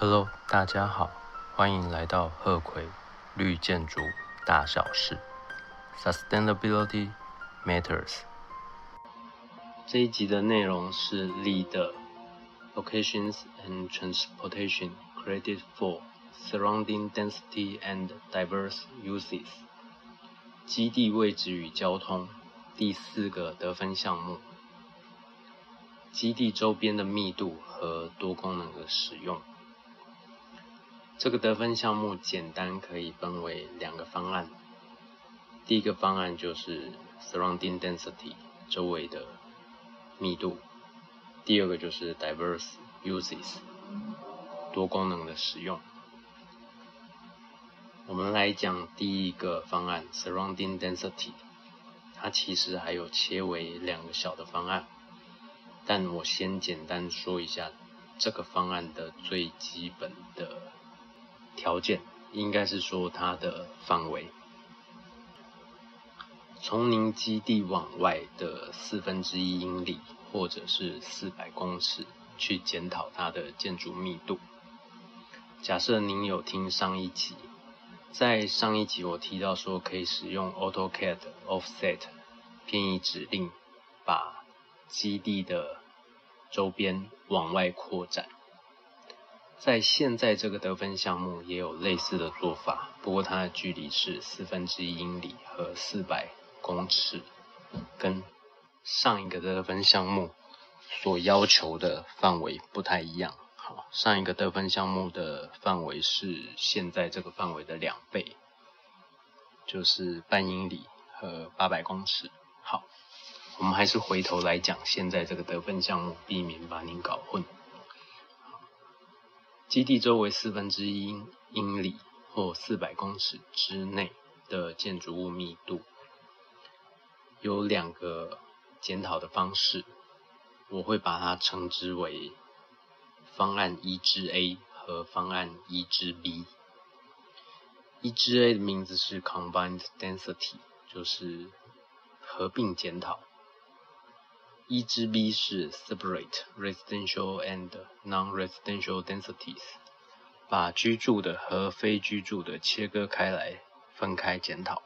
Hello，大家好，欢迎来到鹤葵绿建筑大小事，Sustainability Matters。这一集的内容是 Lead Locations and Transportation Credit for Surrounding Density and Diverse Uses。基地位置与交通第四个得分项目。基地周边的密度和多功能的使用。这个得分项目简单可以分为两个方案。第一个方案就是 surrounding density 周围的密度，第二个就是 diverse uses 多功能的使用。我们来讲第一个方案 surrounding density，它其实还有切为两个小的方案，但我先简单说一下这个方案的最基本的。条件应该是说它的范围，从您基地往外的四分之一英里或者是四百公尺去检讨它的建筑密度。假设您有听上一集，在上一集我提到说可以使用 AutoCAD Offset 偏移指令，把基地的周边往外扩展。在现在这个得分项目也有类似的做法，不过它的距离是四分之一英里和四百公尺，跟上一个得分项目所要求的范围不太一样。好，上一个得分项目的范围是现在这个范围的两倍，就是半英里和八百公尺。好，我们还是回头来讲现在这个得分项目，避免把您搞混。基地周围四分之一英里或四百公尺之内的建筑物密度，有两个检讨的方式，我会把它称之为方案一之 A 和方案一之 B。一之 A 的名字是 Combined Density，就是合并检讨。一支 B 是 separate residential and non-residential densities，把居住的和非居住的切割开来，分开检讨。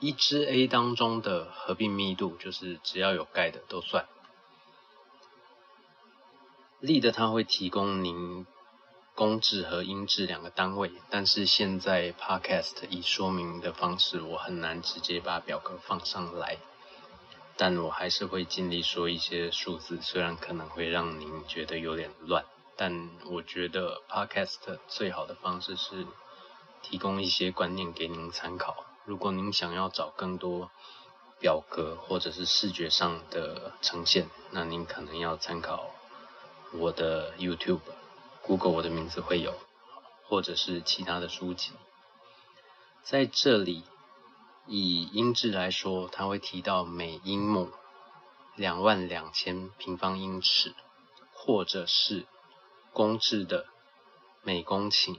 一支 A 当中的合并密度就是只要有盖的都算。立的它会提供您公制和英制两个单位，但是现在 Podcast 以说明的方式，我很难直接把表格放上来。但我还是会尽力说一些数字，虽然可能会让您觉得有点乱，但我觉得 Podcast 最好的方式是提供一些观念给您参考。如果您想要找更多表格或者是视觉上的呈现，那您可能要参考我的 YouTube，Google 我的名字会有，或者是其他的书籍，在这里。以英制来说，它会提到每英亩两万两千平方英尺，或者是公制的每公顷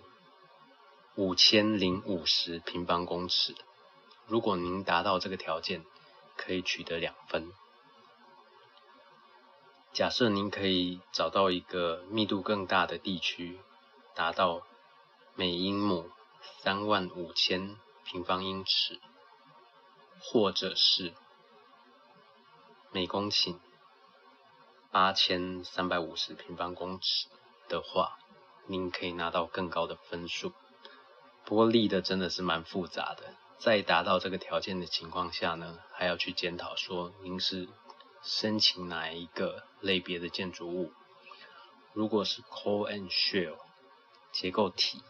五千零五十平方公尺。如果您达到这个条件，可以取得两分。假设您可以找到一个密度更大的地区，达到每英亩三万五千平方英尺。或者是每公顷八千三百五十平方公尺的话，您可以拿到更高的分数。不过立的真的是蛮复杂的，在达到这个条件的情况下呢，还要去检讨说您是申请哪一个类别的建筑物。如果是 core and shell 结构体，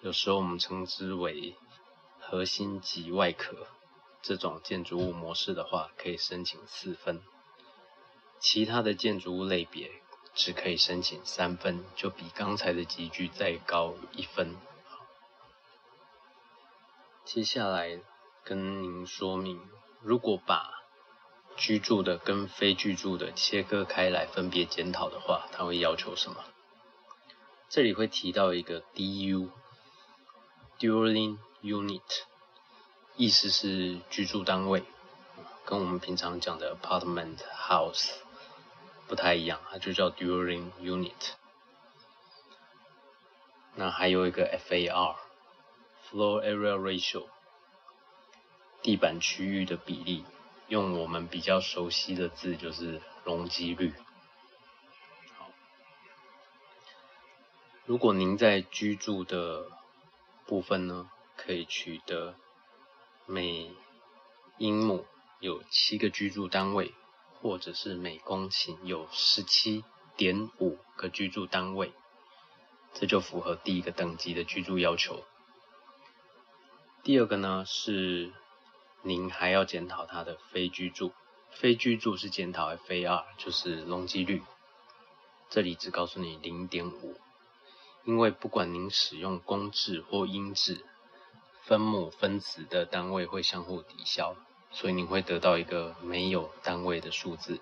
有时候我们称之为核心及外壳。这种建筑物模式的话，可以申请四分；其他的建筑物类别只可以申请三分，就比刚才的集聚再高一分。接下来跟您说明，如果把居住的跟非居住的切割开来分别检讨的话，它会要求什么？这里会提到一个 DU（Dueling Unit）。意思是居住单位，跟我们平常讲的 apartment house 不太一样，它就叫 dwelling unit。那还有一个 FAR（Floor Area Ratio），地板区域的比例，用我们比较熟悉的字就是容积率。好，如果您在居住的部分呢，可以取得每英亩有七个居住单位，或者是每公顷有十七点五个居住单位。这就符合第一个等级的居住要求。第二个呢是，您还要检讨它的非居住。非居住是检讨 FAR，就是容积率。这里只告诉你零点五，因为不管您使用公制或英制，分母分子的单位会相互抵消，所以您会得到一个没有单位的数字。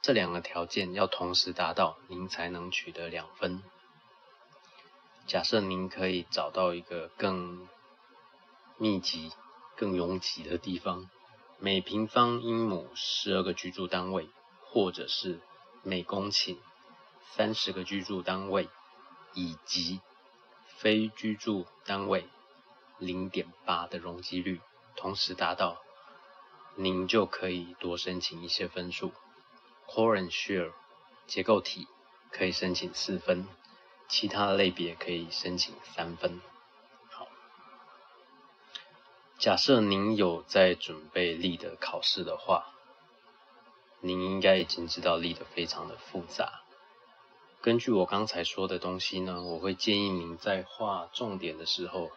这两个条件要同时达到，您才能取得两分。假设您可以找到一个更密集、更拥挤的地方，每平方英亩十二个居住单位，或者是每公顷三十个居住单位，以及非居住单位零点八的容积率同时达到，您就可以多申请一些分数。Core and Share 结构体可以申请四分。其他类别可以申请三分。好，假设您有在准备力的考试的话，您应该已经知道力的非常的复杂。根据我刚才说的东西呢，我会建议您在画重点的时候，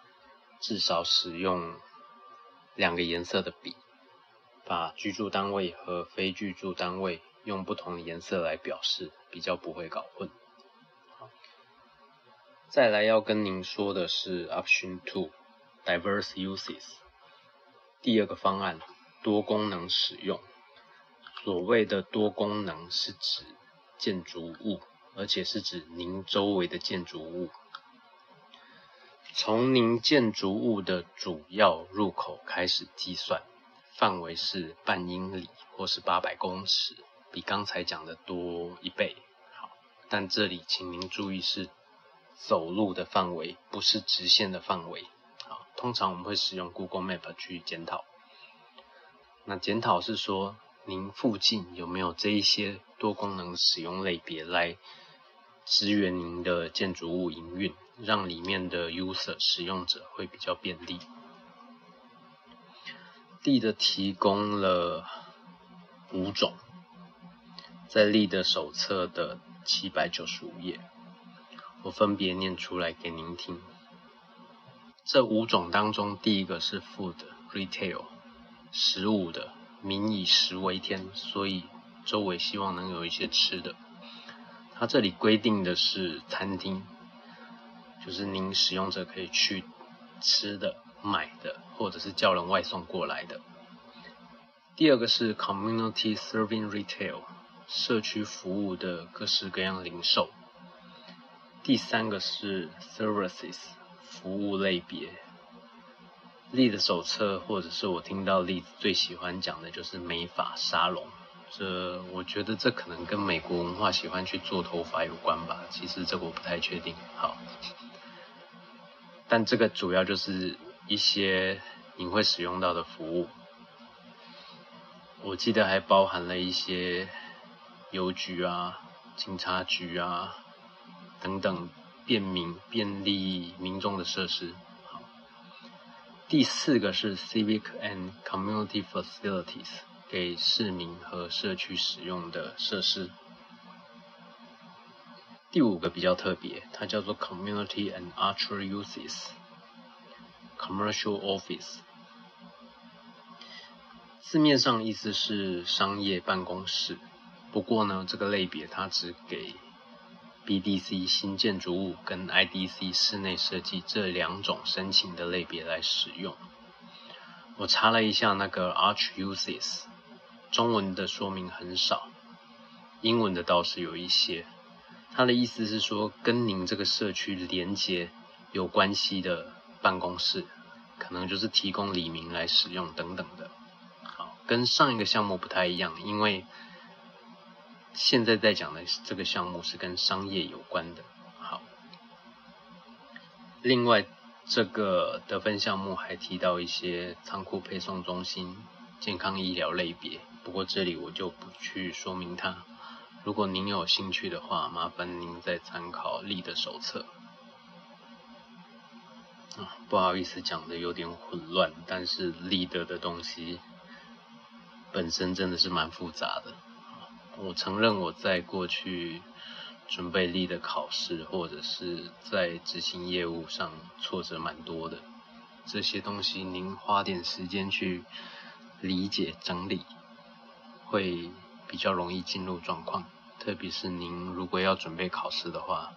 至少使用两个颜色的笔，把居住单位和非居住单位用不同的颜色来表示，比较不会搞混。再来要跟您说的是 Option Two，Diverse Uses。第二个方案，多功能使用。所谓的多功能是指建筑物，而且是指您周围的建筑物。从您建筑物的主要入口开始计算，范围是半英里或是八百公尺，比刚才讲的多一倍。好，但这里请您注意是。走路的范围不是直线的范围，好，通常我们会使用 Google Map 去检讨。那检讨是说，您附近有没有这一些多功能使用类别来支援您的建筑物营运，让里面的 user 使用者会比较便利。力的提供了五种，在力的手册的七百九十五页。我分别念出来给您听。这五种当中，第一个是 food retail，食物的，民以食为天，所以周围希望能有一些吃的。它这里规定的是餐厅，就是您使用者可以去吃的、买的，或者是叫人外送过来的。第二个是 community serving retail，社区服务的各式各样零售。第三个是 services 服务类别，例的手册或者是我听到例子最喜欢讲的就是美发沙龙，这我觉得这可能跟美国文化喜欢去做头发有关吧，其实这个我不太确定。好，但这个主要就是一些你会使用到的服务，我记得还包含了一些邮局啊、警察局啊。等等便民便利民众的设施。好，第四个是 civic and community facilities，给市民和社区使用的设施。第五个比较特别，它叫做 community and Archer uses，commercial office。字面上意思是商业办公室，不过呢，这个类别它只给 BDC 新建筑物跟 IDC 室内设计这两种申请的类别来使用。我查了一下那个 Arch Uses，中文的说明很少，英文的倒是有一些。它的意思是说，跟您这个社区连接有关系的办公室，可能就是提供李明来使用等等的。好，跟上一个项目不太一样，因为。现在在讲的这个项目是跟商业有关的。好，另外，这个得分项目还提到一些仓库配送中心、健康医疗类别，不过这里我就不去说明它。如果您有兴趣的话，麻烦您再参考力的手册。啊，不好意思，讲的有点混乱，但是立德的东西本身真的是蛮复杂的。我承认我在过去准备立的考试，或者是在执行业务上挫折蛮多的。这些东西您花点时间去理解整理，会比较容易进入状况。特别是您如果要准备考试的话，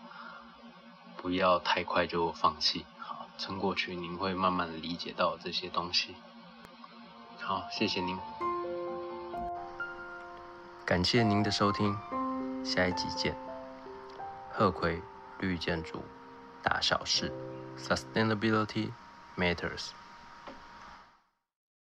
不要太快就放弃。好撑过去，您会慢慢理解到这些东西。好，谢谢您，感谢您的收听，下一集见。鹤葵绿建筑，大小事，Sustainability matters。